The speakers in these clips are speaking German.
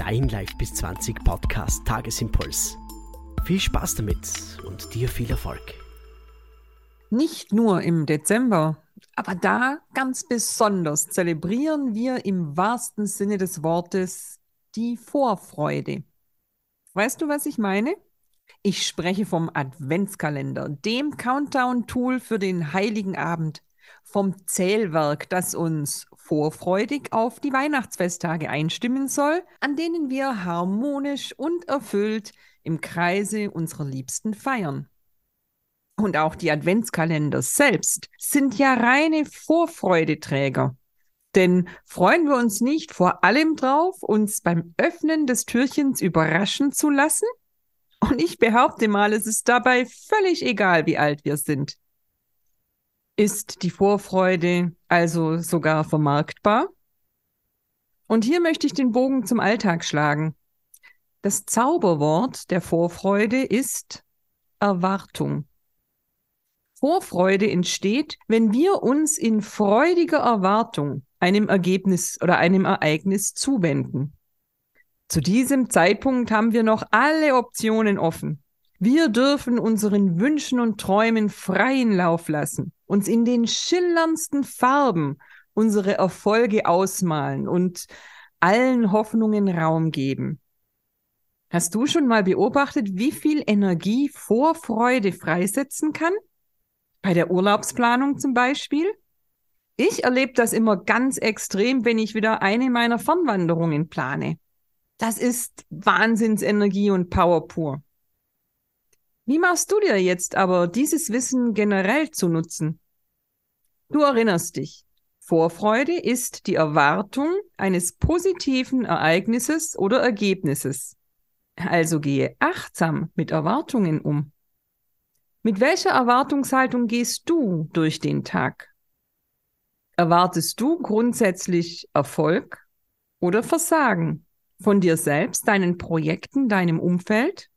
dein Live bis 20 Podcast Tagesimpuls. Viel Spaß damit und dir viel Erfolg. Nicht nur im Dezember, aber da ganz besonders zelebrieren wir im wahrsten Sinne des Wortes die Vorfreude. Weißt du, was ich meine? Ich spreche vom Adventskalender, dem Countdown-Tool für den heiligen Abend, vom Zählwerk, das uns vorfreudig auf die Weihnachtsfesttage einstimmen soll, an denen wir harmonisch und erfüllt im Kreise unserer Liebsten feiern. Und auch die Adventskalender selbst sind ja reine Vorfreudeträger. Denn freuen wir uns nicht vor allem drauf, uns beim Öffnen des Türchens überraschen zu lassen? Und ich behaupte mal, es ist dabei völlig egal, wie alt wir sind. Ist die Vorfreude also sogar vermarktbar? Und hier möchte ich den Bogen zum Alltag schlagen. Das Zauberwort der Vorfreude ist Erwartung. Vorfreude entsteht, wenn wir uns in freudiger Erwartung einem Ergebnis oder einem Ereignis zuwenden. Zu diesem Zeitpunkt haben wir noch alle Optionen offen. Wir dürfen unseren Wünschen und Träumen freien Lauf lassen, uns in den schillerndsten Farben unsere Erfolge ausmalen und allen Hoffnungen Raum geben. Hast du schon mal beobachtet, wie viel Energie Vorfreude freisetzen kann? Bei der Urlaubsplanung zum Beispiel? Ich erlebe das immer ganz extrem, wenn ich wieder eine meiner Fernwanderungen plane. Das ist Wahnsinnsenergie und Power pur. Wie machst du dir jetzt aber dieses Wissen generell zu nutzen? Du erinnerst dich. Vorfreude ist die Erwartung eines positiven Ereignisses oder Ergebnisses. Also gehe achtsam mit Erwartungen um. Mit welcher Erwartungshaltung gehst du durch den Tag? Erwartest du grundsätzlich Erfolg oder Versagen von dir selbst, deinen Projekten, deinem Umfeld?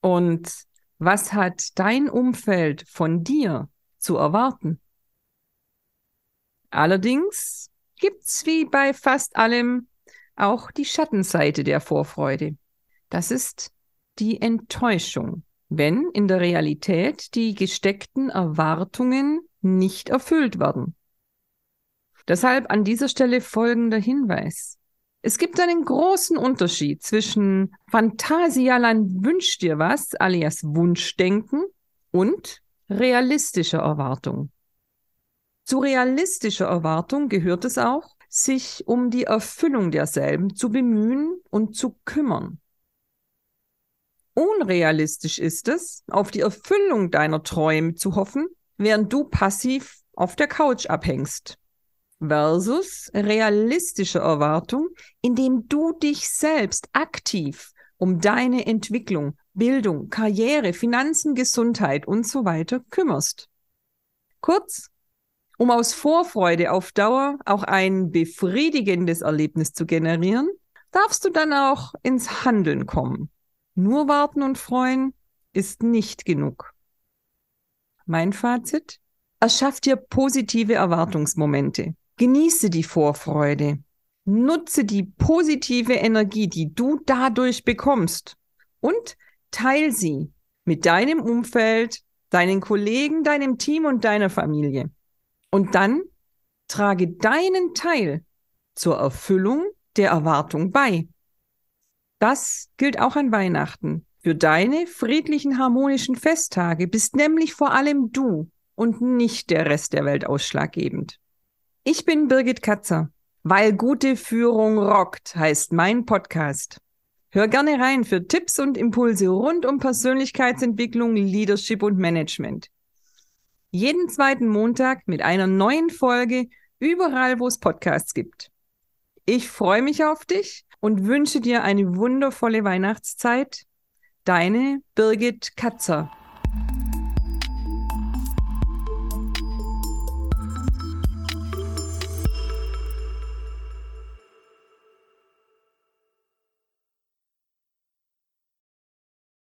Und was hat dein Umfeld von dir zu erwarten? Allerdings gibt's wie bei fast allem auch die Schattenseite der Vorfreude. Das ist die Enttäuschung wenn in der Realität die gesteckten Erwartungen nicht erfüllt werden. Deshalb an dieser Stelle folgender Hinweis. Es gibt einen großen Unterschied zwischen Phantasialand wünscht dir was, alias Wunschdenken, und realistischer Erwartung. Zu realistischer Erwartung gehört es auch, sich um die Erfüllung derselben zu bemühen und zu kümmern. Unrealistisch ist es, auf die Erfüllung deiner Träume zu hoffen, während du passiv auf der Couch abhängst. Versus realistische Erwartung, indem du dich selbst aktiv um deine Entwicklung, Bildung, Karriere, Finanzen, Gesundheit und so weiter kümmerst. Kurz, um aus Vorfreude auf Dauer auch ein befriedigendes Erlebnis zu generieren, darfst du dann auch ins Handeln kommen. Nur warten und freuen ist nicht genug. Mein Fazit? Erschaff dir positive Erwartungsmomente. Genieße die Vorfreude. Nutze die positive Energie, die du dadurch bekommst und teil sie mit deinem Umfeld, deinen Kollegen, deinem Team und deiner Familie. Und dann trage deinen Teil zur Erfüllung der Erwartung bei. Das gilt auch an Weihnachten. Für deine friedlichen, harmonischen Festtage bist nämlich vor allem du und nicht der Rest der Welt ausschlaggebend. Ich bin Birgit Katzer. Weil gute Führung rockt, heißt mein Podcast. Hör gerne rein für Tipps und Impulse rund um Persönlichkeitsentwicklung, Leadership und Management. Jeden zweiten Montag mit einer neuen Folge überall, wo es Podcasts gibt. Ich freue mich auf dich und wünsche dir eine wundervolle Weihnachtszeit. Deine Birgit Katzer.